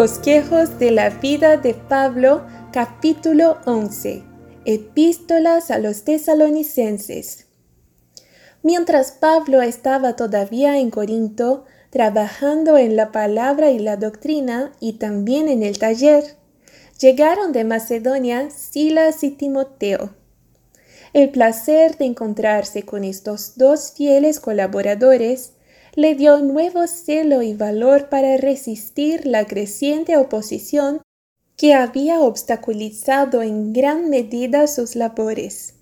Bosquejos de la vida de Pablo, capítulo 11. Epístolas a los tesalonicenses. Mientras Pablo estaba todavía en Corinto, trabajando en la palabra y la doctrina y también en el taller, llegaron de Macedonia Silas y Timoteo. El placer de encontrarse con estos dos fieles colaboradores le dio nuevo celo y valor para resistir la creciente oposición que había obstaculizado en gran medida sus labores.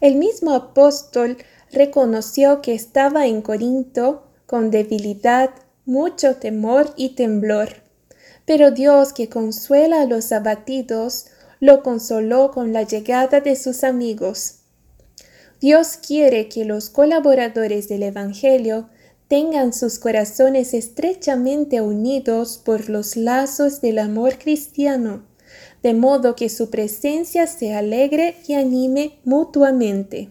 El mismo apóstol reconoció que estaba en Corinto con debilidad, mucho temor y temblor. Pero Dios que consuela a los abatidos, lo consoló con la llegada de sus amigos. Dios quiere que los colaboradores del Evangelio tengan sus corazones estrechamente unidos por los lazos del amor cristiano, de modo que su presencia se alegre y anime mutuamente.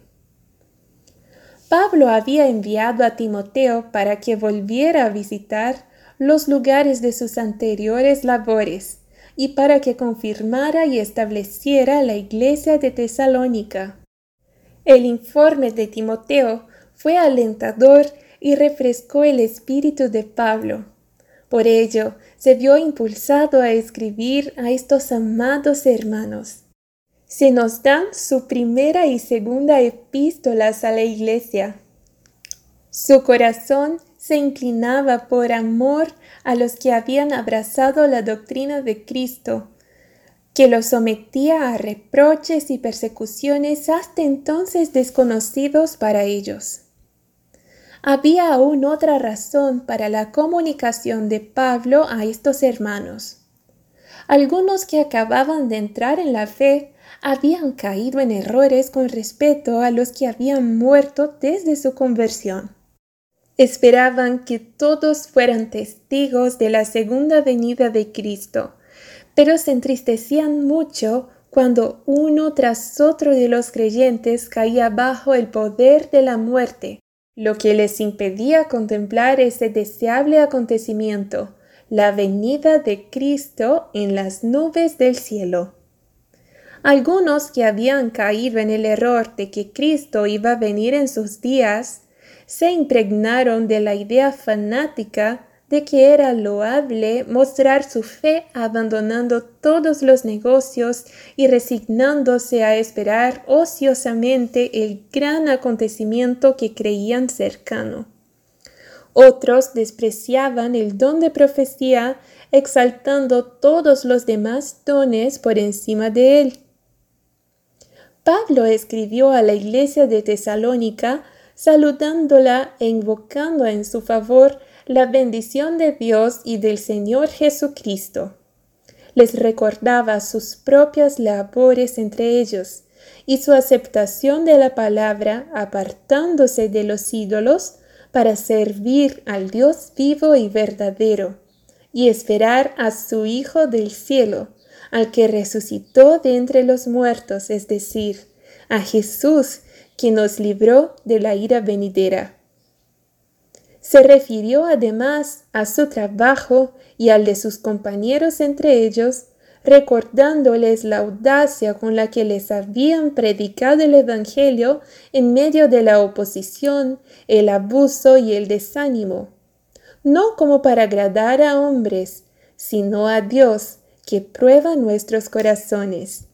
Pablo había enviado a Timoteo para que volviera a visitar los lugares de sus anteriores labores y para que confirmara y estableciera la iglesia de Tesalónica. El informe de Timoteo fue alentador y refrescó el espíritu de Pablo. Por ello, se vio impulsado a escribir a estos amados hermanos. Se nos dan su primera y segunda epístolas a la iglesia. Su corazón se inclinaba por amor a los que habían abrazado la doctrina de Cristo, que los sometía a reproches y persecuciones hasta entonces desconocidos para ellos. Había aún otra razón para la comunicación de Pablo a estos hermanos. Algunos que acababan de entrar en la fe habían caído en errores con respecto a los que habían muerto desde su conversión. Esperaban que todos fueran testigos de la segunda venida de Cristo, pero se entristecían mucho cuando uno tras otro de los creyentes caía bajo el poder de la muerte lo que les impedía contemplar ese deseable acontecimiento, la venida de Cristo en las nubes del cielo. Algunos que habían caído en el error de que Cristo iba a venir en sus días, se impregnaron de la idea fanática de que era loable mostrar su fe abandonando todos los negocios y resignándose a esperar ociosamente el gran acontecimiento que creían cercano. Otros despreciaban el don de profecía, exaltando todos los demás dones por encima de él. Pablo escribió a la iglesia de Tesalónica, saludándola e invocando en su favor la bendición de Dios y del Señor Jesucristo. Les recordaba sus propias labores entre ellos y su aceptación de la palabra apartándose de los ídolos para servir al Dios vivo y verdadero y esperar a su Hijo del cielo, al que resucitó de entre los muertos, es decir, a Jesús, que nos libró de la ira venidera. Se refirió además a su trabajo y al de sus compañeros entre ellos, recordándoles la audacia con la que les habían predicado el Evangelio en medio de la oposición, el abuso y el desánimo, no como para agradar a hombres, sino a Dios, que prueba nuestros corazones.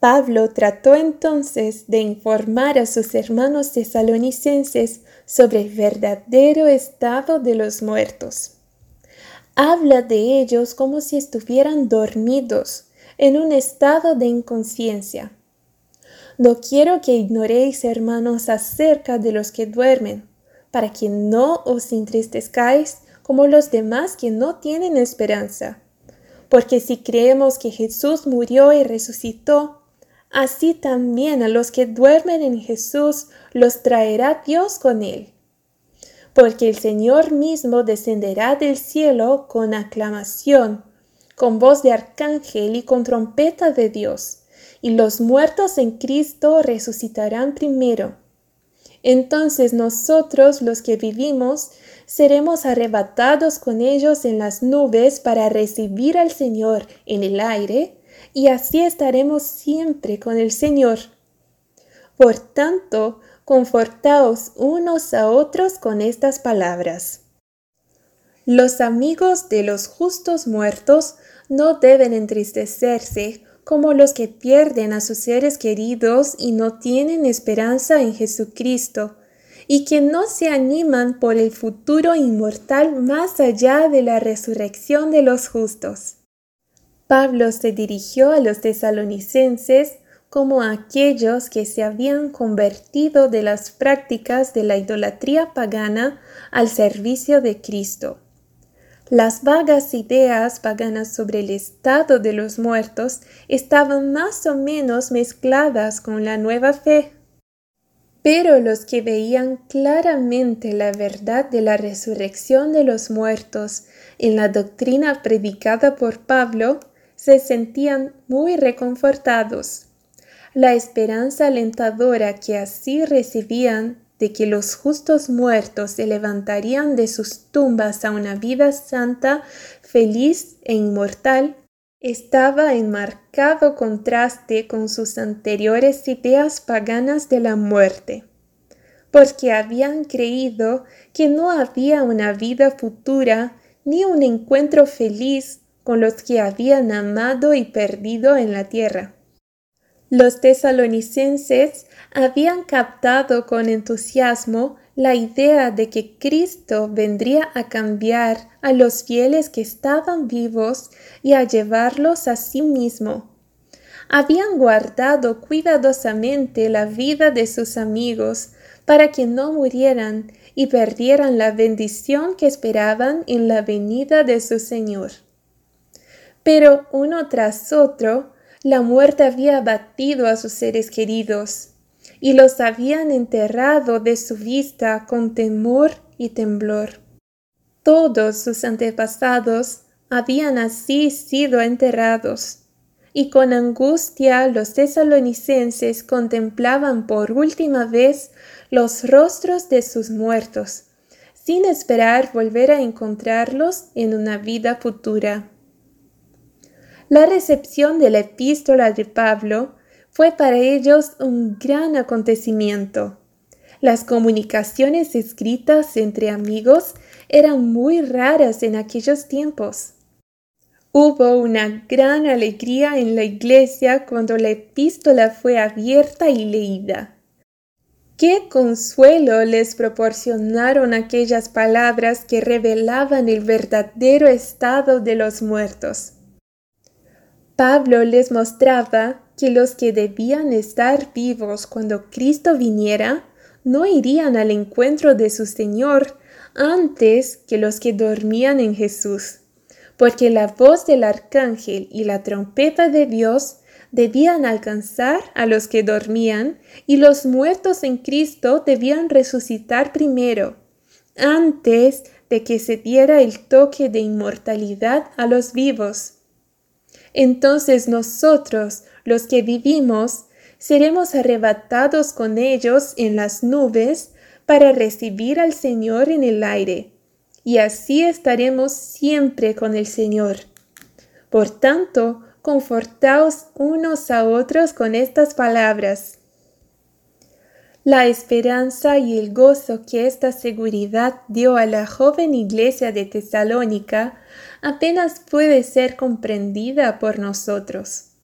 Pablo trató entonces de informar a sus hermanos tesalonicenses sobre el verdadero estado de los muertos. Habla de ellos como si estuvieran dormidos, en un estado de inconsciencia. No quiero que ignoréis, hermanos, acerca de los que duermen, para que no os entristezcáis como los demás que no tienen esperanza. Porque si creemos que Jesús murió y resucitó, así también a los que duermen en Jesús los traerá Dios con él. Porque el Señor mismo descenderá del cielo con aclamación, con voz de arcángel y con trompeta de Dios, y los muertos en Cristo resucitarán primero. Entonces nosotros los que vivimos seremos arrebatados con ellos en las nubes para recibir al Señor en el aire, y así estaremos siempre con el Señor. Por tanto, confortaos unos a otros con estas palabras. Los amigos de los justos muertos no deben entristecerse como los que pierden a sus seres queridos y no tienen esperanza en Jesucristo, y que no se animan por el futuro inmortal más allá de la resurrección de los justos. Pablo se dirigió a los tesalonicenses como a aquellos que se habían convertido de las prácticas de la idolatría pagana al servicio de Cristo. Las vagas ideas paganas sobre el estado de los muertos estaban más o menos mezcladas con la nueva fe. Pero los que veían claramente la verdad de la resurrección de los muertos en la doctrina predicada por Pablo se sentían muy reconfortados. La esperanza alentadora que así recibían de que los justos muertos se levantarían de sus tumbas a una vida santa, feliz e inmortal, estaba en marcado contraste con sus anteriores ideas paganas de la muerte, porque habían creído que no había una vida futura ni un encuentro feliz con los que habían amado y perdido en la tierra. Los tesalonicenses habían captado con entusiasmo la idea de que Cristo vendría a cambiar a los fieles que estaban vivos y a llevarlos a sí mismo. Habían guardado cuidadosamente la vida de sus amigos para que no murieran y perdieran la bendición que esperaban en la venida de su Señor. Pero uno tras otro, la muerte había abatido a sus seres queridos y los habían enterrado de su vista con temor y temblor. Todos sus antepasados habían así sido enterrados, y con angustia los tesalonicenses contemplaban por última vez los rostros de sus muertos, sin esperar volver a encontrarlos en una vida futura. La recepción de la epístola de Pablo fue para ellos un gran acontecimiento. Las comunicaciones escritas entre amigos eran muy raras en aquellos tiempos. Hubo una gran alegría en la iglesia cuando la epístola fue abierta y leída. Qué consuelo les proporcionaron aquellas palabras que revelaban el verdadero estado de los muertos. Pablo les mostraba que los que debían estar vivos cuando Cristo viniera no irían al encuentro de su Señor antes que los que dormían en Jesús, porque la voz del arcángel y la trompeta de Dios debían alcanzar a los que dormían y los muertos en Cristo debían resucitar primero, antes de que se diera el toque de inmortalidad a los vivos. Entonces nosotros, los que vivimos, seremos arrebatados con ellos en las nubes para recibir al Señor en el aire, y así estaremos siempre con el Señor. Por tanto, confortaos unos a otros con estas palabras. La esperanza y el gozo que esta seguridad dio a la joven iglesia de Tesalónica apenas puede ser comprendida por nosotros.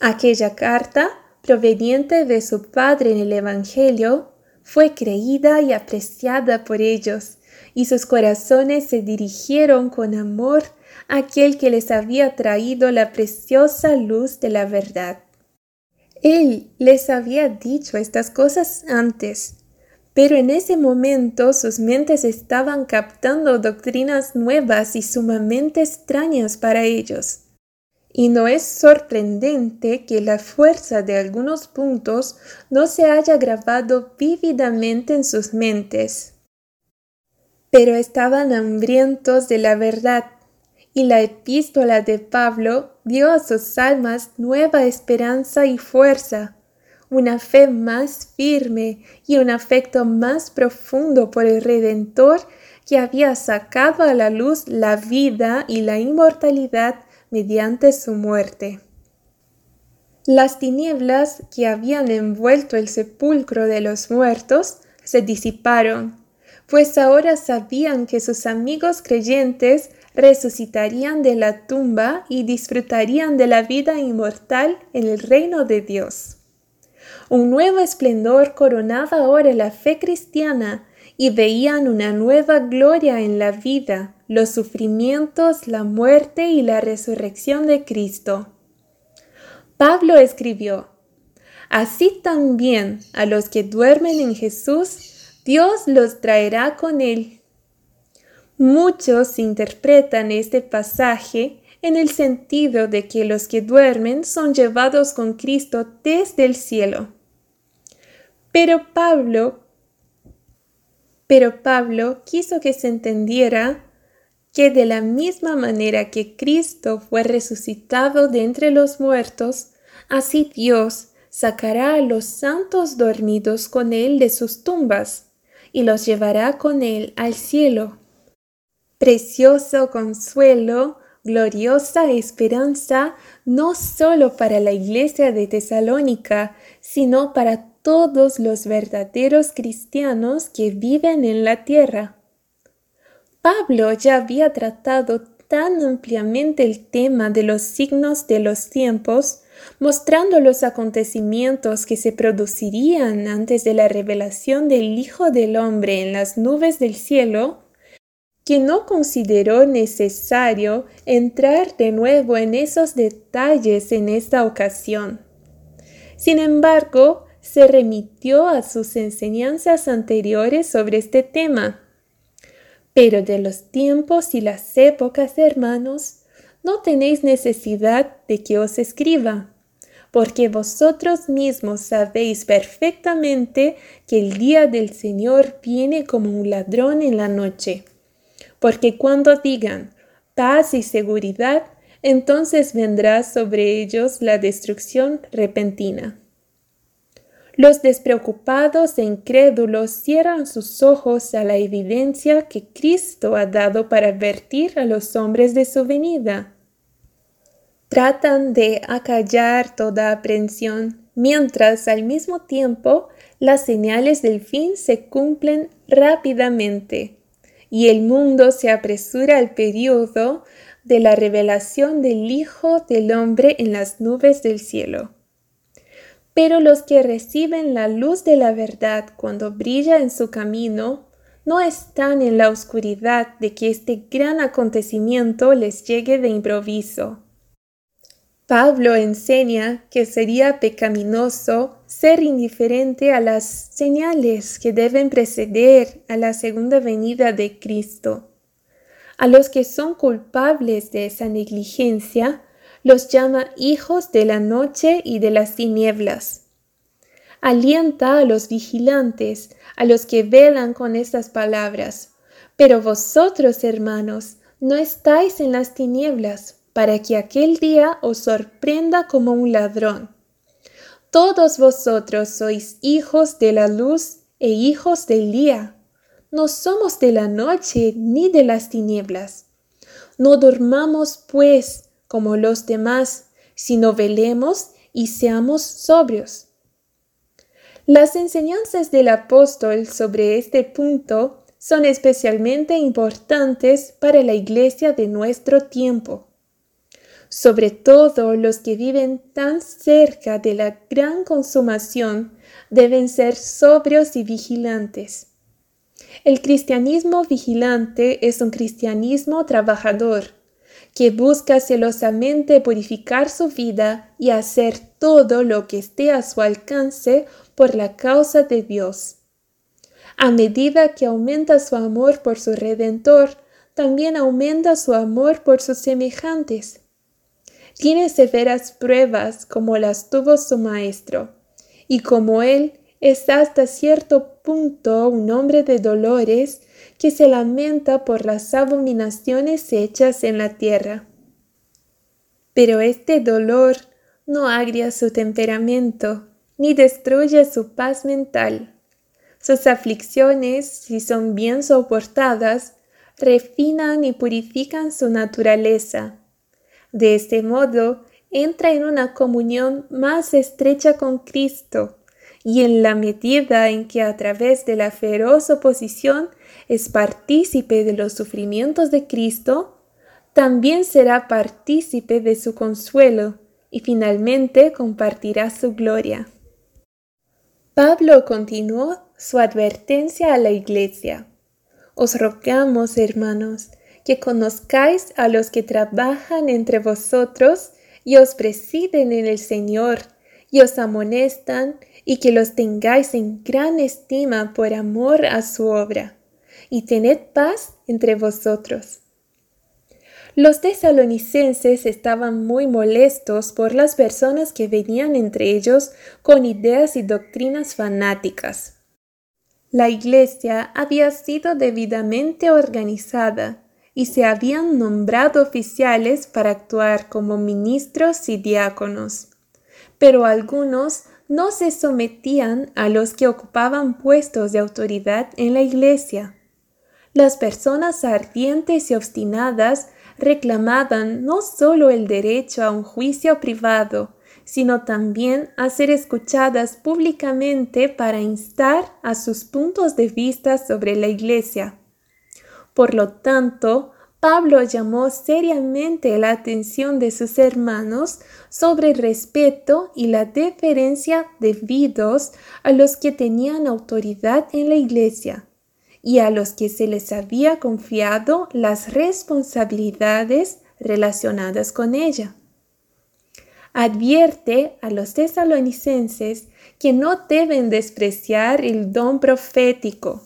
Aquella carta, proveniente de su padre en el Evangelio, fue creída y apreciada por ellos, y sus corazones se dirigieron con amor a aquel que les había traído la preciosa luz de la verdad. Él les había dicho estas cosas antes, pero en ese momento sus mentes estaban captando doctrinas nuevas y sumamente extrañas para ellos. Y no es sorprendente que la fuerza de algunos puntos no se haya grabado vívidamente en sus mentes. Pero estaban hambrientos de la verdad, y la epístola de Pablo dio a sus almas nueva esperanza y fuerza, una fe más firme y un afecto más profundo por el Redentor que había sacado a la luz la vida y la inmortalidad mediante su muerte. Las tinieblas que habían envuelto el sepulcro de los muertos se disiparon, pues ahora sabían que sus amigos creyentes resucitarían de la tumba y disfrutarían de la vida inmortal en el reino de Dios. Un nuevo esplendor coronaba ahora la fe cristiana y veían una nueva gloria en la vida, los sufrimientos, la muerte y la resurrección de Cristo. Pablo escribió, Así también a los que duermen en Jesús, Dios los traerá con él. Muchos interpretan este pasaje en el sentido de que los que duermen son llevados con Cristo desde el cielo. Pero Pablo pero Pablo quiso que se entendiera que de la misma manera que Cristo fue resucitado de entre los muertos, así Dios sacará a los santos dormidos con él de sus tumbas y los llevará con él al cielo. Precioso consuelo, gloriosa esperanza, no solo para la iglesia de Tesalónica, sino para todos los verdaderos cristianos que viven en la tierra. Pablo ya había tratado tan ampliamente el tema de los signos de los tiempos, mostrando los acontecimientos que se producirían antes de la revelación del Hijo del Hombre en las nubes del cielo, que no consideró necesario entrar de nuevo en esos detalles en esta ocasión. Sin embargo, se remitió a sus enseñanzas anteriores sobre este tema. Pero de los tiempos y las épocas, hermanos, no tenéis necesidad de que os escriba, porque vosotros mismos sabéis perfectamente que el día del Señor viene como un ladrón en la noche. Porque cuando digan paz y seguridad, entonces vendrá sobre ellos la destrucción repentina. Los despreocupados e incrédulos cierran sus ojos a la evidencia que Cristo ha dado para advertir a los hombres de su venida. Tratan de acallar toda aprensión, mientras al mismo tiempo las señales del fin se cumplen rápidamente y el mundo se apresura al periodo de la revelación del Hijo del Hombre en las nubes del cielo. Pero los que reciben la luz de la verdad cuando brilla en su camino, no están en la oscuridad de que este gran acontecimiento les llegue de improviso. Pablo enseña que sería pecaminoso ser indiferente a las señales que deben preceder a la segunda venida de Cristo. A los que son culpables de esa negligencia, los llama hijos de la noche y de las tinieblas. Alienta a los vigilantes, a los que velan con estas palabras. Pero vosotros, hermanos, no estáis en las tinieblas, para que aquel día os sorprenda como un ladrón. Todos vosotros sois hijos de la luz e hijos del día. No somos de la noche ni de las tinieblas. No dormamos, pues, como los demás, sino velemos y seamos sobrios. Las enseñanzas del apóstol sobre este punto son especialmente importantes para la iglesia de nuestro tiempo, sobre todo los que viven tan cerca de la gran consumación deben ser sobrios y vigilantes. El cristianismo vigilante es un cristianismo trabajador, que busca celosamente purificar su vida y hacer todo lo que esté a su alcance por la causa de Dios. A medida que aumenta su amor por su Redentor, también aumenta su amor por sus semejantes. Tiene severas pruebas como las tuvo su Maestro, y como él es hasta cierto punto un hombre de dolores, que se lamenta por las abominaciones hechas en la tierra. Pero este dolor no agria su temperamento ni destruye su paz mental. Sus aflicciones, si son bien soportadas, refinan y purifican su naturaleza. De este modo, entra en una comunión más estrecha con Cristo, y en la medida en que a través de la feroz oposición es partícipe de los sufrimientos de Cristo, también será partícipe de su consuelo y finalmente compartirá su gloria. Pablo continuó su advertencia a la iglesia. Os rogamos, hermanos, que conozcáis a los que trabajan entre vosotros y os presiden en el Señor y os amonestan y que los tengáis en gran estima por amor a su obra, y tened paz entre vosotros. Los tesalonicenses estaban muy molestos por las personas que venían entre ellos con ideas y doctrinas fanáticas. La iglesia había sido debidamente organizada y se habían nombrado oficiales para actuar como ministros y diáconos. Pero algunos no se sometían a los que ocupaban puestos de autoridad en la iglesia. Las personas ardientes y obstinadas reclamaban no solo el derecho a un juicio privado, sino también a ser escuchadas públicamente para instar a sus puntos de vista sobre la iglesia. Por lo tanto, Pablo llamó seriamente la atención de sus hermanos sobre el respeto y la deferencia debidos a los que tenían autoridad en la Iglesia y a los que se les había confiado las responsabilidades relacionadas con ella. Advierte a los tesalonicenses que no deben despreciar el don profético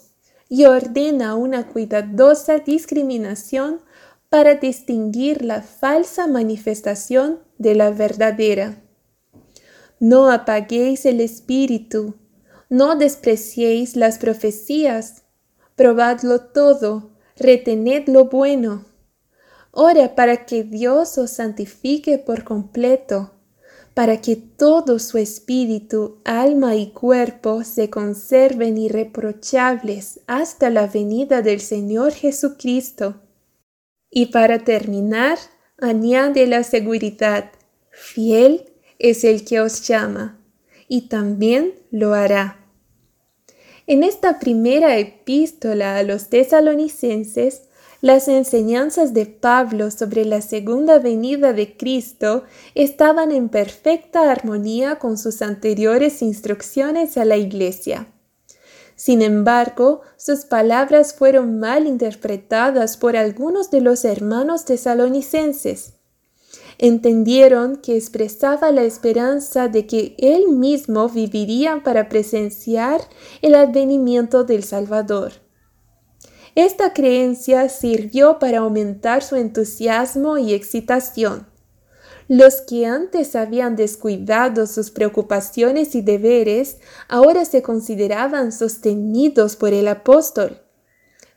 y ordena una cuidadosa discriminación para distinguir la falsa manifestación de la verdadera. No apaguéis el espíritu, no despreciéis las profecías, probadlo todo, retened lo bueno. Ora para que Dios os santifique por completo, para que todo su espíritu, alma y cuerpo se conserven irreprochables hasta la venida del Señor Jesucristo y para terminar, añade la seguridad, fiel es el que os llama, y también lo hará. En esta primera epístola a los tesalonicenses, las enseñanzas de Pablo sobre la segunda venida de Cristo estaban en perfecta armonía con sus anteriores instrucciones a la Iglesia. Sin embargo, sus palabras fueron mal interpretadas por algunos de los hermanos tesalonicenses. Entendieron que expresaba la esperanza de que él mismo viviría para presenciar el advenimiento del Salvador. Esta creencia sirvió para aumentar su entusiasmo y excitación. Los que antes habían descuidado sus preocupaciones y deberes ahora se consideraban sostenidos por el apóstol.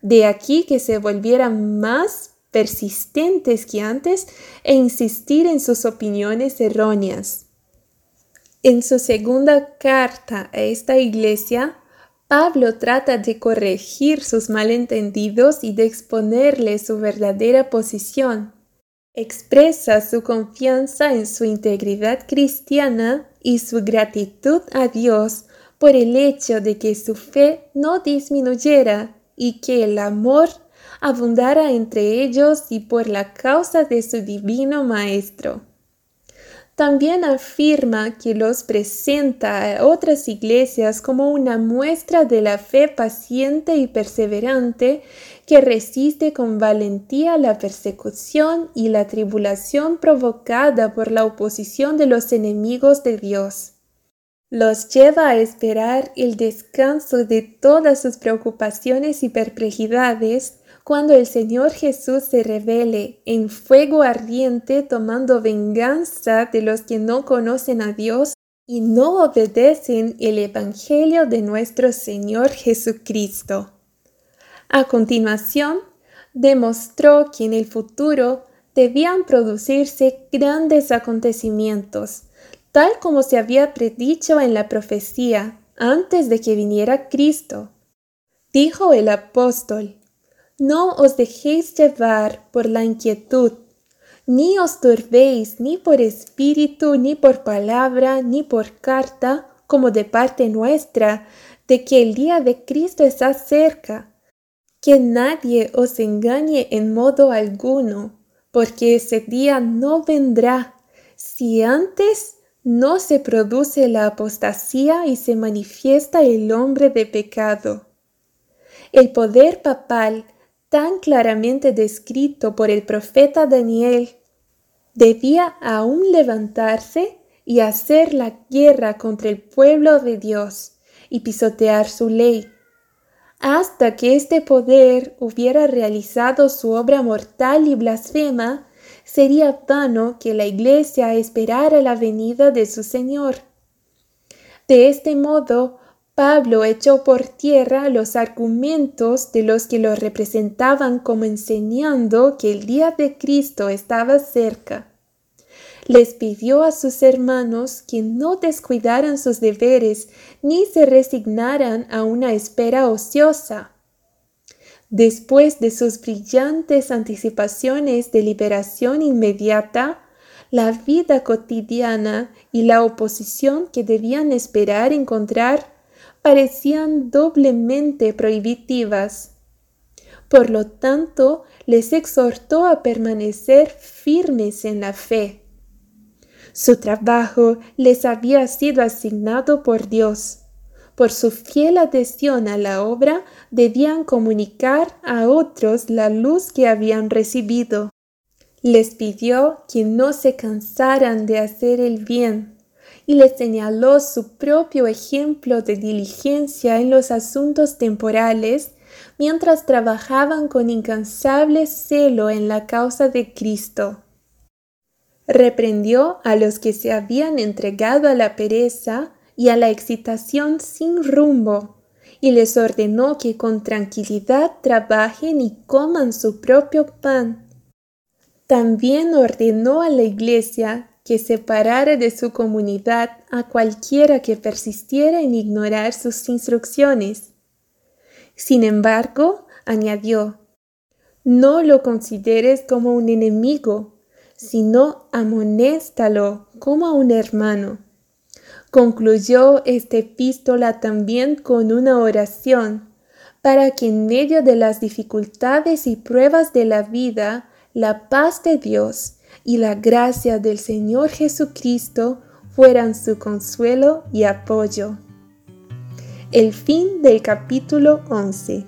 De aquí que se volvieran más persistentes que antes e insistir en sus opiniones erróneas. En su segunda carta a esta iglesia, Pablo trata de corregir sus malentendidos y de exponerle su verdadera posición. Expresa su confianza en su integridad cristiana y su gratitud a Dios por el hecho de que su fe no disminuyera y que el amor abundara entre ellos y por la causa de su divino Maestro. También afirma que los presenta a otras iglesias como una muestra de la fe paciente y perseverante que resiste con valentía la persecución y la tribulación provocada por la oposición de los enemigos de Dios. Los lleva a esperar el descanso de todas sus preocupaciones y perplejidades cuando el Señor Jesús se revele en fuego ardiente tomando venganza de los que no conocen a Dios y no obedecen el Evangelio de nuestro Señor Jesucristo. A continuación, demostró que en el futuro debían producirse grandes acontecimientos, tal como se había predicho en la profecía antes de que viniera Cristo. Dijo el apóstol, No os dejéis llevar por la inquietud, ni os turbéis ni por espíritu, ni por palabra, ni por carta, como de parte nuestra, de que el día de Cristo está cerca. Que nadie os engañe en modo alguno, porque ese día no vendrá, si antes no se produce la apostasía y se manifiesta el hombre de pecado. El poder papal, tan claramente descrito por el profeta Daniel, debía aún levantarse y hacer la guerra contra el pueblo de Dios y pisotear su ley, hasta que este poder hubiera realizado su obra mortal y blasfema sería vano que la Iglesia esperara la venida de su Señor. De este modo, Pablo echó por tierra los argumentos de los que lo representaban como enseñando que el día de Cristo estaba cerca. Les pidió a sus hermanos que no descuidaran sus deberes ni se resignaran a una espera ociosa Después de sus brillantes anticipaciones de liberación inmediata, la vida cotidiana y la oposición que debían esperar encontrar parecían doblemente prohibitivas. Por lo tanto, les exhortó a permanecer firmes en la fe. Su trabajo les había sido asignado por Dios por su fiel adhesión a la obra, debían comunicar a otros la luz que habían recibido. Les pidió que no se cansaran de hacer el bien y les señaló su propio ejemplo de diligencia en los asuntos temporales mientras trabajaban con incansable celo en la causa de Cristo. Reprendió a los que se habían entregado a la pereza y a la excitación sin rumbo, y les ordenó que con tranquilidad trabajen y coman su propio pan. También ordenó a la iglesia que separara de su comunidad a cualquiera que persistiera en ignorar sus instrucciones. Sin embargo, añadió, no lo consideres como un enemigo, sino amonéstalo como a un hermano. Concluyó esta epístola también con una oración para que en medio de las dificultades y pruebas de la vida, la paz de Dios y la gracia del Señor Jesucristo fueran su consuelo y apoyo. El fin del capítulo 11.